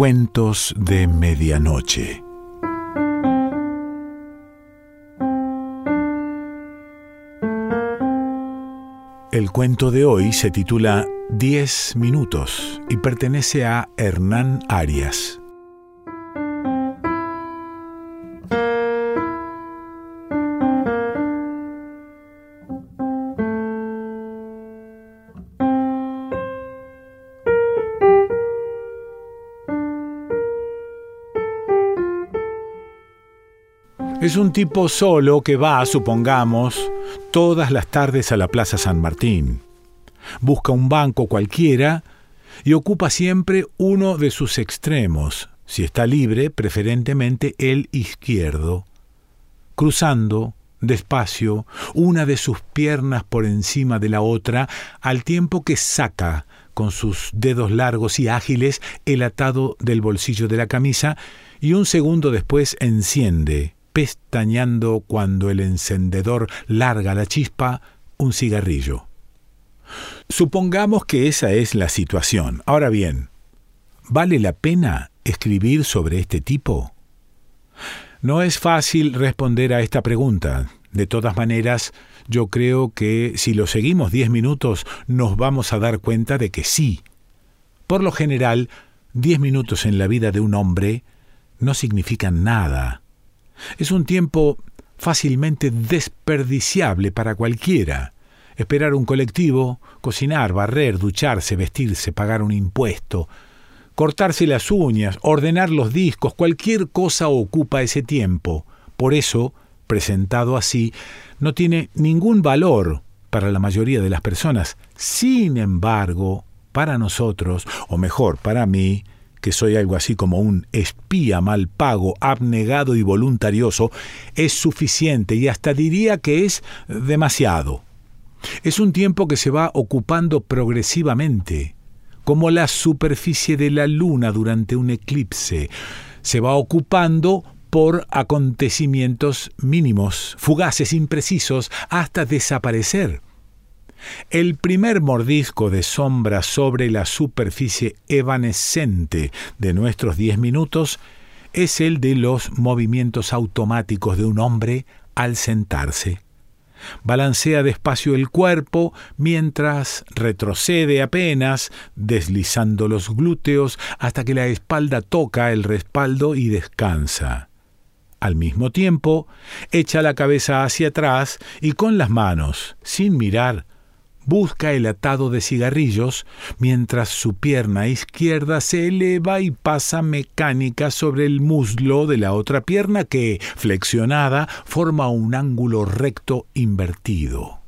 Cuentos de Medianoche. El cuento de hoy se titula Diez minutos y pertenece a Hernán Arias. Es un tipo solo que va, supongamos, todas las tardes a la Plaza San Martín. Busca un banco cualquiera y ocupa siempre uno de sus extremos, si está libre, preferentemente el izquierdo. Cruzando, despacio, una de sus piernas por encima de la otra, al tiempo que saca con sus dedos largos y ágiles el atado del bolsillo de la camisa y un segundo después enciende, pestañando cuando el encendedor larga la chispa, un cigarrillo. Supongamos que esa es la situación. Ahora bien, ¿vale la pena escribir sobre este tipo? No es fácil responder a esta pregunta. De todas maneras, yo creo que si lo seguimos diez minutos nos vamos a dar cuenta de que sí. Por lo general, diez minutos en la vida de un hombre no significan nada. Es un tiempo fácilmente desperdiciable para cualquiera. Esperar un colectivo, cocinar, barrer, ducharse, vestirse, pagar un impuesto, cortarse las uñas, ordenar los discos, cualquier cosa ocupa ese tiempo. Por eso, presentado así, no tiene ningún valor para la mayoría de las personas. Sin embargo, para nosotros, o mejor, para mí, que soy algo así como un espía mal pago, abnegado y voluntarioso, es suficiente y hasta diría que es demasiado. Es un tiempo que se va ocupando progresivamente, como la superficie de la luna durante un eclipse. Se va ocupando por acontecimientos mínimos, fugaces, imprecisos, hasta desaparecer. El primer mordisco de sombra sobre la superficie evanescente de nuestros diez minutos es el de los movimientos automáticos de un hombre al sentarse. Balancea despacio el cuerpo mientras retrocede apenas, deslizando los glúteos hasta que la espalda toca el respaldo y descansa. Al mismo tiempo, echa la cabeza hacia atrás y con las manos, sin mirar, busca el atado de cigarrillos mientras su pierna izquierda se eleva y pasa mecánica sobre el muslo de la otra pierna que, flexionada, forma un ángulo recto invertido.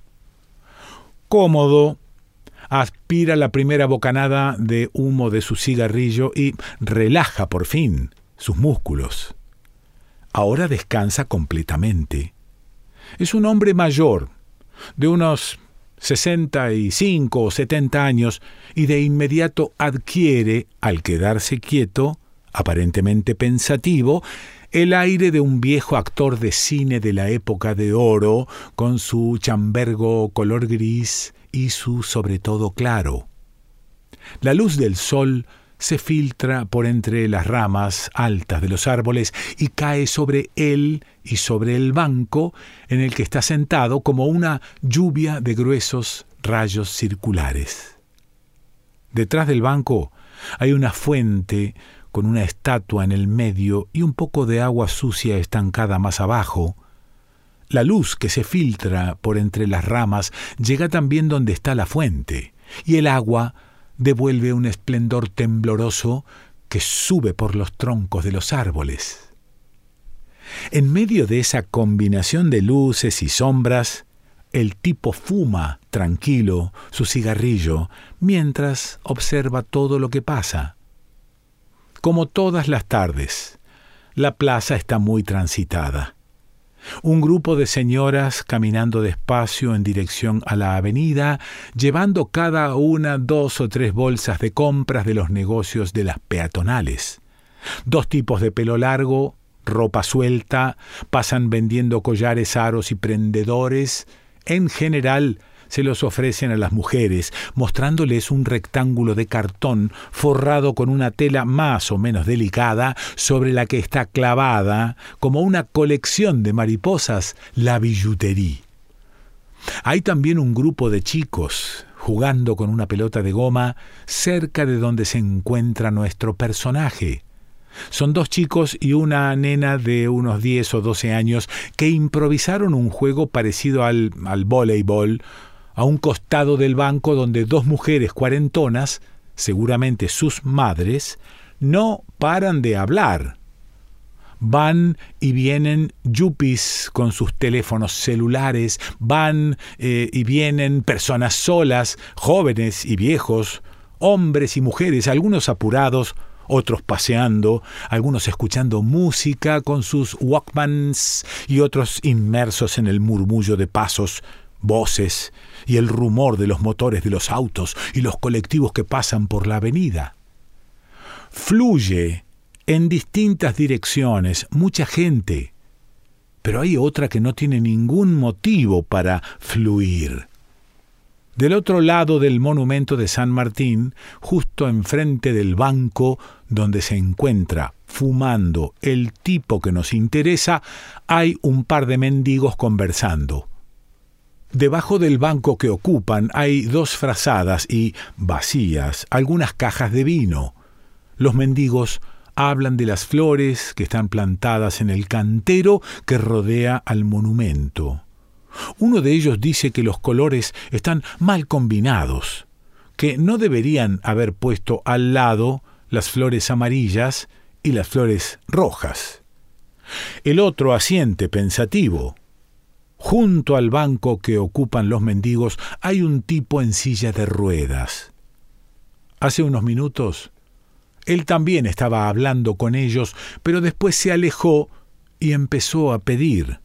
Cómodo, aspira la primera bocanada de humo de su cigarrillo y relaja por fin sus músculos. Ahora descansa completamente. Es un hombre mayor, de unos 65 o 70 años y de inmediato adquiere, al quedarse quieto, aparentemente pensativo, el aire de un viejo actor de cine de la época de oro, con su chambergo color gris y su sobre todo claro. La luz del sol se filtra por entre las ramas altas de los árboles y cae sobre él y sobre el banco en el que está sentado como una lluvia de gruesos rayos circulares. Detrás del banco hay una fuente con una estatua en el medio y un poco de agua sucia estancada más abajo. La luz que se filtra por entre las ramas llega también donde está la fuente, y el agua devuelve un esplendor tembloroso que sube por los troncos de los árboles. En medio de esa combinación de luces y sombras, el tipo fuma tranquilo su cigarrillo mientras observa todo lo que pasa. Como todas las tardes, la plaza está muy transitada. Un grupo de señoras caminando despacio en dirección a la avenida, llevando cada una dos o tres bolsas de compras de los negocios de las peatonales. Dos tipos de pelo largo, ropa suelta, pasan vendiendo collares, aros y prendedores, en general se los ofrecen a las mujeres, mostrándoles un rectángulo de cartón forrado con una tela más o menos delicada sobre la que está clavada, como una colección de mariposas, la billutería. Hay también un grupo de chicos jugando con una pelota de goma cerca de donde se encuentra nuestro personaje. Son dos chicos y una nena de unos 10 o 12 años que improvisaron un juego parecido al, al voleibol a un costado del banco donde dos mujeres cuarentonas, seguramente sus madres, no paran de hablar. Van y vienen yuppies con sus teléfonos celulares, van eh, y vienen personas solas, jóvenes y viejos, hombres y mujeres, algunos apurados, otros paseando, algunos escuchando música con sus Walkmans y otros inmersos en el murmullo de pasos, voces y el rumor de los motores de los autos y los colectivos que pasan por la avenida. Fluye en distintas direcciones mucha gente, pero hay otra que no tiene ningún motivo para fluir. Del otro lado del monumento de San Martín, justo enfrente del banco donde se encuentra fumando el tipo que nos interesa, hay un par de mendigos conversando. Debajo del banco que ocupan hay dos frazadas y vacías algunas cajas de vino. Los mendigos hablan de las flores que están plantadas en el cantero que rodea al monumento. Uno de ellos dice que los colores están mal combinados, que no deberían haber puesto al lado las flores amarillas y las flores rojas. El otro asiente pensativo. Junto al banco que ocupan los mendigos hay un tipo en silla de ruedas. Hace unos minutos él también estaba hablando con ellos, pero después se alejó y empezó a pedir.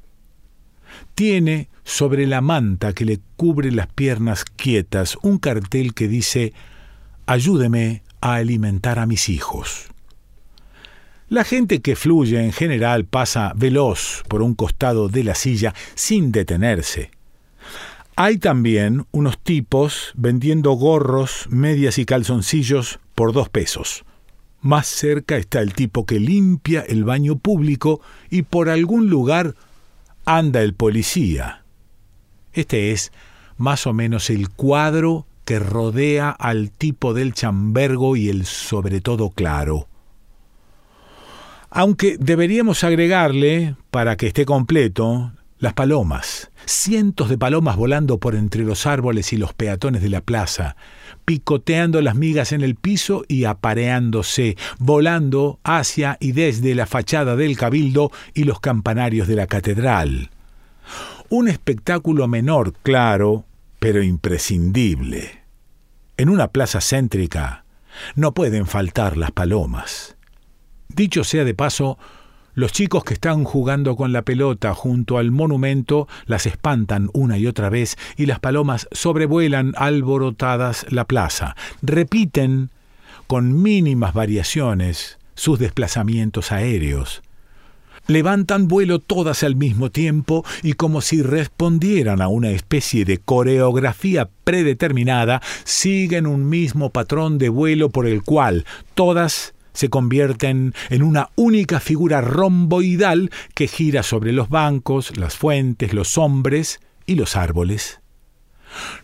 Tiene sobre la manta que le cubre las piernas quietas un cartel que dice Ayúdeme a alimentar a mis hijos. La gente que fluye en general pasa veloz por un costado de la silla sin detenerse. Hay también unos tipos vendiendo gorros, medias y calzoncillos por dos pesos. Más cerca está el tipo que limpia el baño público y por algún lugar anda el policía. Este es más o menos el cuadro que rodea al tipo del chambergo y el sobre todo claro. Aunque deberíamos agregarle, para que esté completo, las palomas, cientos de palomas volando por entre los árboles y los peatones de la plaza, picoteando las migas en el piso y apareándose, volando hacia y desde la fachada del cabildo y los campanarios de la catedral. Un espectáculo menor, claro, pero imprescindible. En una plaza céntrica no pueden faltar las palomas. Dicho sea de paso, los chicos que están jugando con la pelota junto al monumento las espantan una y otra vez y las palomas sobrevuelan alborotadas la plaza. Repiten, con mínimas variaciones, sus desplazamientos aéreos. Levantan vuelo todas al mismo tiempo y como si respondieran a una especie de coreografía predeterminada, siguen un mismo patrón de vuelo por el cual todas se convierten en una única figura romboidal que gira sobre los bancos, las fuentes, los hombres y los árboles.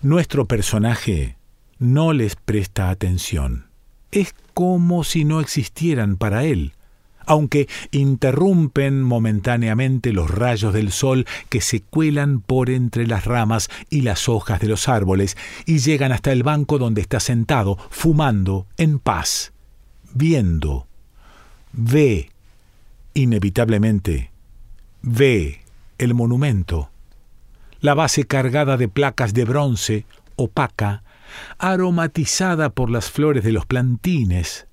Nuestro personaje no les presta atención. Es como si no existieran para él, aunque interrumpen momentáneamente los rayos del sol que se cuelan por entre las ramas y las hojas de los árboles y llegan hasta el banco donde está sentado, fumando, en paz viendo, ve, inevitablemente, ve el monumento, la base cargada de placas de bronce, opaca, aromatizada por las flores de los plantines,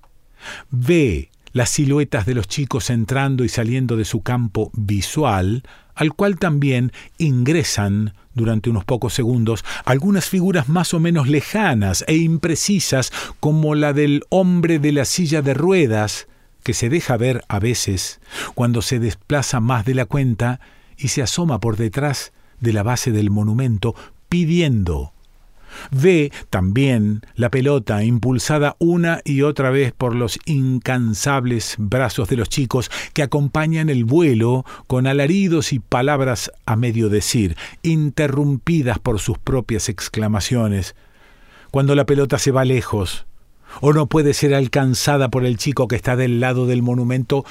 ve las siluetas de los chicos entrando y saliendo de su campo visual, al cual también ingresan durante unos pocos segundos algunas figuras más o menos lejanas e imprecisas como la del hombre de la silla de ruedas, que se deja ver a veces cuando se desplaza más de la cuenta y se asoma por detrás de la base del monumento pidiendo Ve también la pelota impulsada una y otra vez por los incansables brazos de los chicos que acompañan el vuelo con alaridos y palabras a medio decir, interrumpidas por sus propias exclamaciones. Cuando la pelota se va lejos, o no puede ser alcanzada por el chico que está del lado del monumento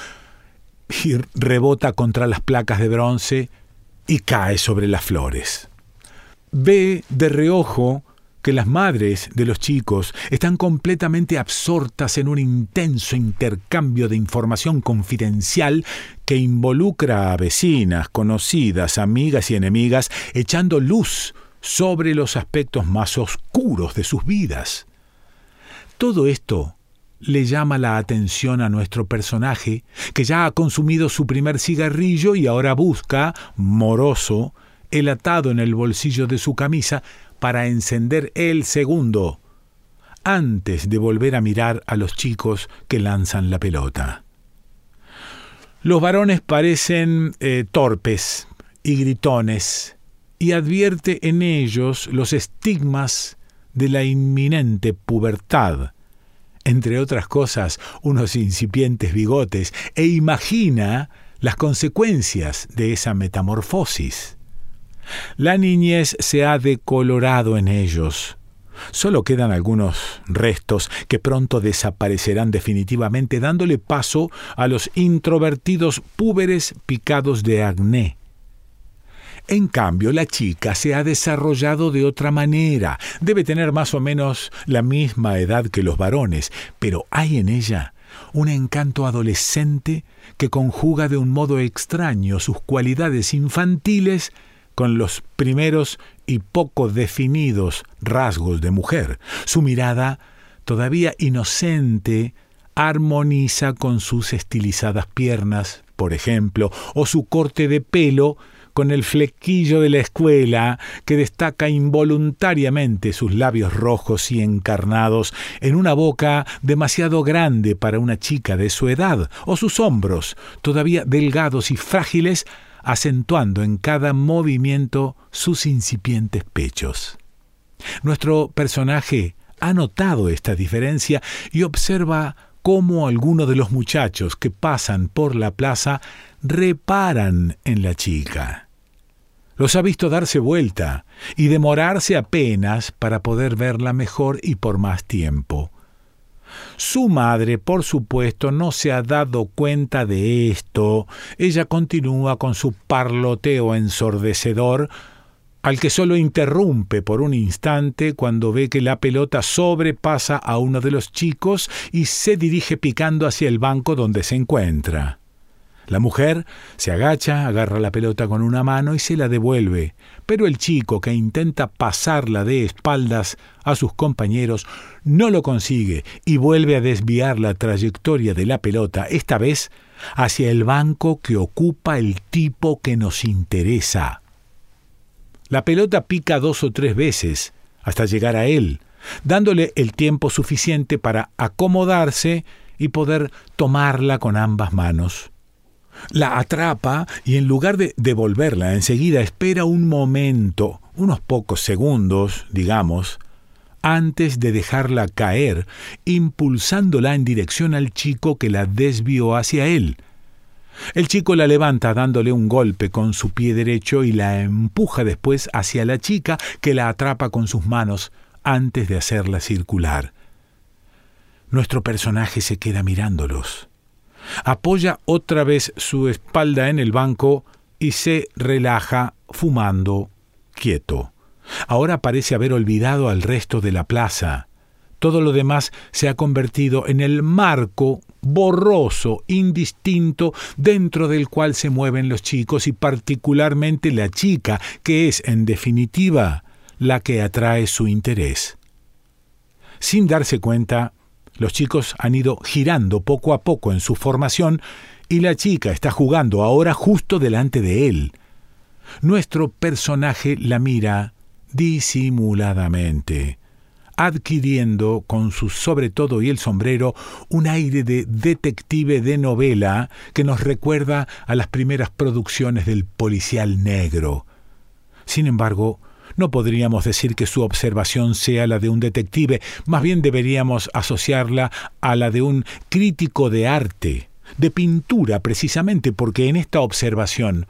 y rebota contra las placas de bronce y cae sobre las flores. Ve de reojo que las madres de los chicos están completamente absortas en un intenso intercambio de información confidencial que involucra a vecinas, conocidas, amigas y enemigas, echando luz sobre los aspectos más oscuros de sus vidas. Todo esto le llama la atención a nuestro personaje, que ya ha consumido su primer cigarrillo y ahora busca, moroso, el atado en el bolsillo de su camisa para encender el segundo, antes de volver a mirar a los chicos que lanzan la pelota. Los varones parecen eh, torpes y gritones, y advierte en ellos los estigmas de la inminente pubertad, entre otras cosas unos incipientes bigotes, e imagina las consecuencias de esa metamorfosis. La niñez se ha decolorado en ellos. Solo quedan algunos restos que pronto desaparecerán definitivamente, dándole paso a los introvertidos púberes picados de acné, en cambio, la chica se ha desarrollado de otra manera. Debe tener más o menos la misma edad que los varones, pero hay en ella un encanto adolescente que conjuga de un modo extraño sus cualidades infantiles con los primeros y poco definidos rasgos de mujer. Su mirada, todavía inocente, armoniza con sus estilizadas piernas, por ejemplo, o su corte de pelo con el flequillo de la escuela que destaca involuntariamente sus labios rojos y encarnados en una boca demasiado grande para una chica de su edad, o sus hombros, todavía delgados y frágiles, acentuando en cada movimiento sus incipientes pechos. Nuestro personaje ha notado esta diferencia y observa cómo algunos de los muchachos que pasan por la plaza reparan en la chica. Los ha visto darse vuelta y demorarse apenas para poder verla mejor y por más tiempo. Su madre, por supuesto, no se ha dado cuenta de esto. Ella continúa con su parloteo ensordecedor, al que solo interrumpe por un instante cuando ve que la pelota sobrepasa a uno de los chicos y se dirige picando hacia el banco donde se encuentra. La mujer se agacha, agarra la pelota con una mano y se la devuelve, pero el chico que intenta pasarla de espaldas a sus compañeros no lo consigue y vuelve a desviar la trayectoria de la pelota, esta vez hacia el banco que ocupa el tipo que nos interesa. La pelota pica dos o tres veces hasta llegar a él, dándole el tiempo suficiente para acomodarse y poder tomarla con ambas manos. La atrapa y en lugar de devolverla enseguida espera un momento, unos pocos segundos, digamos, antes de dejarla caer, impulsándola en dirección al chico que la desvió hacia él. El chico la levanta dándole un golpe con su pie derecho y la empuja después hacia la chica que la atrapa con sus manos antes de hacerla circular. Nuestro personaje se queda mirándolos. Apoya otra vez su espalda en el banco y se relaja fumando quieto. Ahora parece haber olvidado al resto de la plaza. Todo lo demás se ha convertido en el marco borroso, indistinto, dentro del cual se mueven los chicos y particularmente la chica, que es, en definitiva, la que atrae su interés. Sin darse cuenta, los chicos han ido girando poco a poco en su formación y la chica está jugando ahora justo delante de él. Nuestro personaje la mira disimuladamente, adquiriendo con su sobre todo y el sombrero un aire de detective de novela que nos recuerda a las primeras producciones del policial negro. Sin embargo, No podríamos decir que su observación sea la de un detective, más bien deberíamos asociarla a la de un crítico de arte, de pintura precisamente, porque en esta observación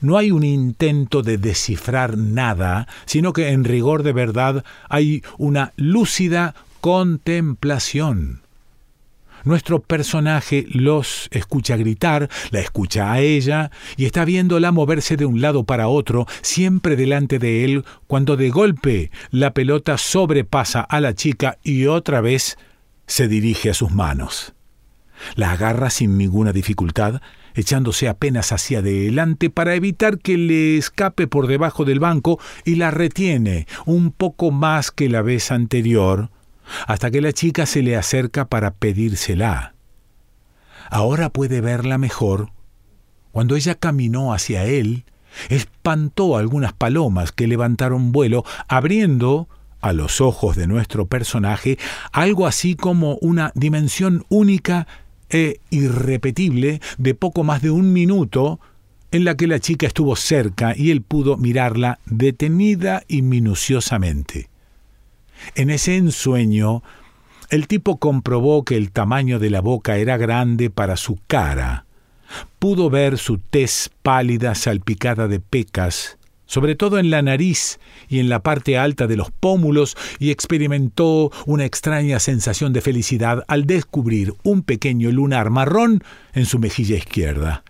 no hay un intento de descifrar nada, sino que en rigor de verdad hay una lúcida contemplación. Nuestro personaje los escucha gritar, la escucha a ella y está viéndola moverse de un lado para otro, siempre delante de él, cuando de golpe la pelota sobrepasa a la chica y otra vez se dirige a sus manos. La agarra sin ninguna dificultad, echándose apenas hacia adelante para evitar que le escape por debajo del banco y la retiene un poco más que la vez anterior, hasta que la chica se le acerca para pedírsela. Ahora puede verla mejor. Cuando ella caminó hacia él, espantó algunas palomas que levantaron vuelo, abriendo, a los ojos de nuestro personaje, algo así como una dimensión única e irrepetible de poco más de un minuto, en la que la chica estuvo cerca y él pudo mirarla detenida y minuciosamente. En ese ensueño, el tipo comprobó que el tamaño de la boca era grande para su cara. Pudo ver su tez pálida salpicada de pecas, sobre todo en la nariz y en la parte alta de los pómulos, y experimentó una extraña sensación de felicidad al descubrir un pequeño lunar marrón en su mejilla izquierda.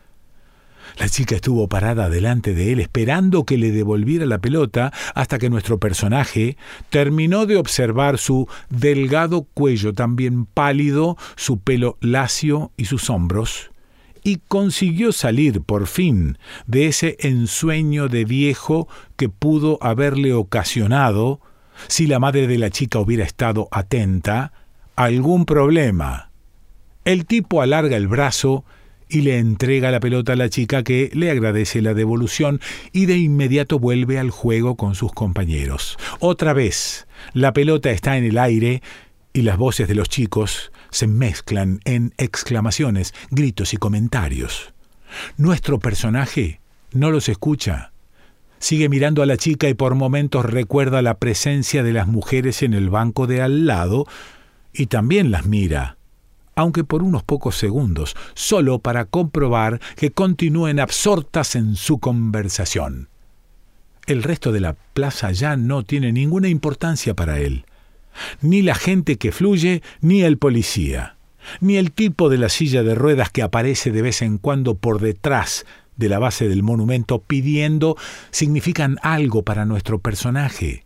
La chica estuvo parada delante de él esperando que le devolviera la pelota hasta que nuestro personaje terminó de observar su delgado cuello también pálido, su pelo lacio y sus hombros, y consiguió salir por fin de ese ensueño de viejo que pudo haberle ocasionado, si la madre de la chica hubiera estado atenta, algún problema. El tipo alarga el brazo y le entrega la pelota a la chica que le agradece la devolución y de inmediato vuelve al juego con sus compañeros. Otra vez, la pelota está en el aire y las voces de los chicos se mezclan en exclamaciones, gritos y comentarios. Nuestro personaje no los escucha. Sigue mirando a la chica y por momentos recuerda la presencia de las mujeres en el banco de al lado y también las mira aunque por unos pocos segundos, solo para comprobar que continúen absortas en su conversación. El resto de la plaza ya no tiene ninguna importancia para él. Ni la gente que fluye, ni el policía, ni el tipo de la silla de ruedas que aparece de vez en cuando por detrás de la base del monumento pidiendo significan algo para nuestro personaje.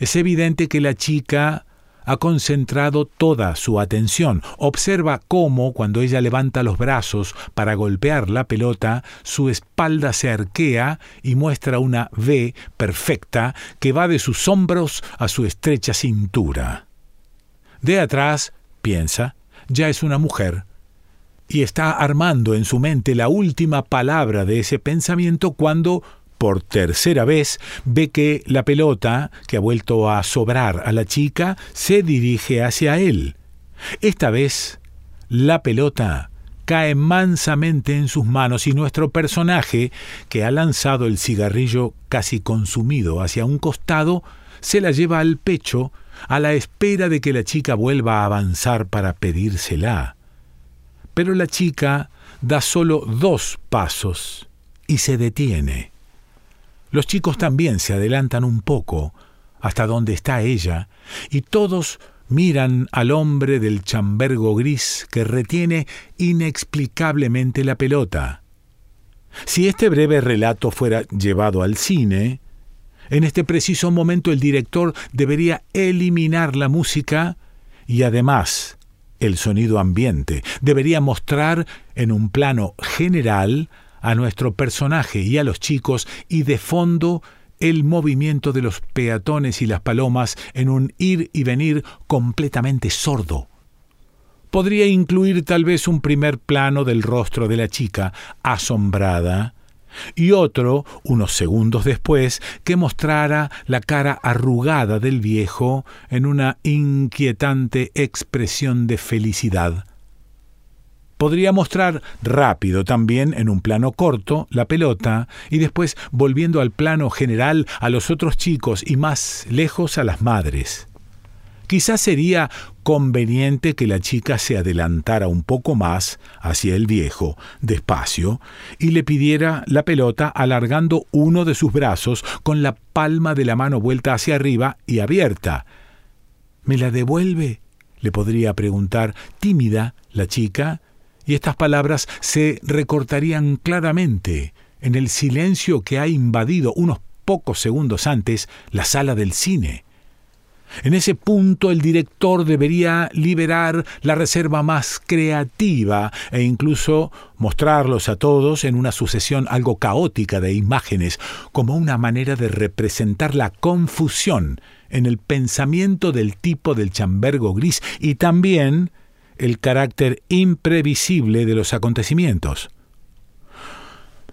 Es evidente que la chica ha concentrado toda su atención. Observa cómo, cuando ella levanta los brazos para golpear la pelota, su espalda se arquea y muestra una V perfecta que va de sus hombros a su estrecha cintura. De atrás, piensa, ya es una mujer, y está armando en su mente la última palabra de ese pensamiento cuando por tercera vez, ve que la pelota, que ha vuelto a sobrar a la chica, se dirige hacia él. Esta vez, la pelota cae mansamente en sus manos y nuestro personaje, que ha lanzado el cigarrillo casi consumido hacia un costado, se la lleva al pecho a la espera de que la chica vuelva a avanzar para pedírsela. Pero la chica da solo dos pasos y se detiene. Los chicos también se adelantan un poco hasta donde está ella, y todos miran al hombre del chambergo gris que retiene inexplicablemente la pelota. Si este breve relato fuera llevado al cine, en este preciso momento el director debería eliminar la música y además el sonido ambiente. Debería mostrar en un plano general a nuestro personaje y a los chicos y de fondo el movimiento de los peatones y las palomas en un ir y venir completamente sordo. Podría incluir tal vez un primer plano del rostro de la chica, asombrada, y otro, unos segundos después, que mostrara la cara arrugada del viejo en una inquietante expresión de felicidad. Podría mostrar rápido también en un plano corto la pelota y después volviendo al plano general a los otros chicos y más lejos a las madres. Quizás sería conveniente que la chica se adelantara un poco más hacia el viejo, despacio, y le pidiera la pelota alargando uno de sus brazos con la palma de la mano vuelta hacia arriba y abierta. ¿Me la devuelve? le podría preguntar tímida la chica, y estas palabras se recortarían claramente en el silencio que ha invadido unos pocos segundos antes la sala del cine. En ese punto el director debería liberar la reserva más creativa e incluso mostrarlos a todos en una sucesión algo caótica de imágenes, como una manera de representar la confusión en el pensamiento del tipo del chambergo gris y también el carácter imprevisible de los acontecimientos.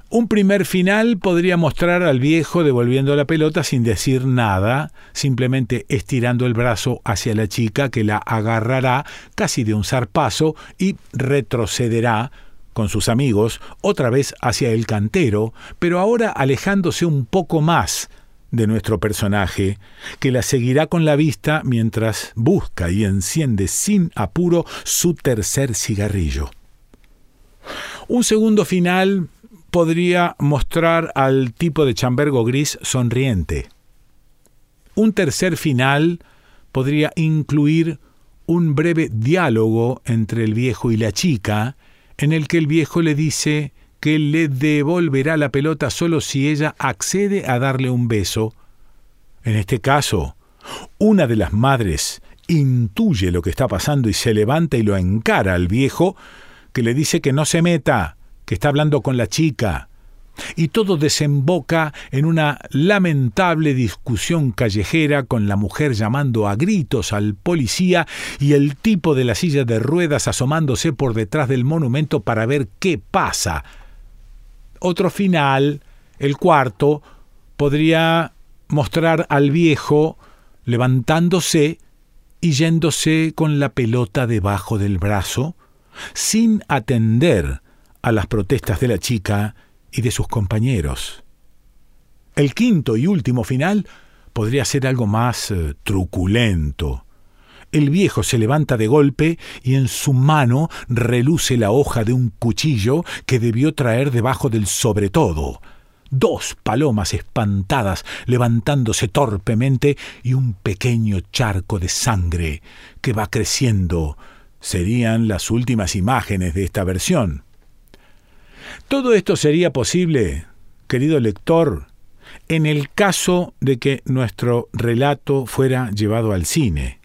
Un primer final podría mostrar al viejo devolviendo la pelota sin decir nada, simplemente estirando el brazo hacia la chica que la agarrará casi de un zarpazo y retrocederá con sus amigos otra vez hacia el cantero, pero ahora alejándose un poco más de nuestro personaje, que la seguirá con la vista mientras busca y enciende sin apuro su tercer cigarrillo. Un segundo final podría mostrar al tipo de chambergo gris sonriente. Un tercer final podría incluir un breve diálogo entre el viejo y la chica, en el que el viejo le dice que le devolverá la pelota solo si ella accede a darle un beso. En este caso, una de las madres intuye lo que está pasando y se levanta y lo encara al viejo, que le dice que no se meta, que está hablando con la chica. Y todo desemboca en una lamentable discusión callejera con la mujer llamando a gritos al policía y el tipo de la silla de ruedas asomándose por detrás del monumento para ver qué pasa otro final, el cuarto, podría mostrar al viejo levantándose y yéndose con la pelota debajo del brazo, sin atender a las protestas de la chica y de sus compañeros. El quinto y último final podría ser algo más eh, truculento, el viejo se levanta de golpe y en su mano reluce la hoja de un cuchillo que debió traer debajo del sobretodo. Dos palomas espantadas levantándose torpemente y un pequeño charco de sangre que va creciendo serían las últimas imágenes de esta versión. Todo esto sería posible, querido lector, en el caso de que nuestro relato fuera llevado al cine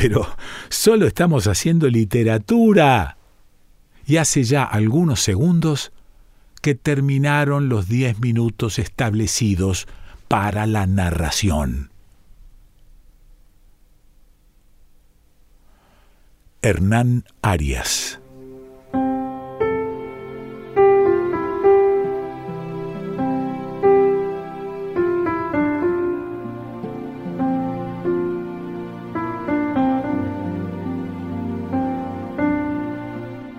pero solo estamos haciendo literatura. Y hace ya algunos segundos que terminaron los diez minutos establecidos para la narración. Hernán Arias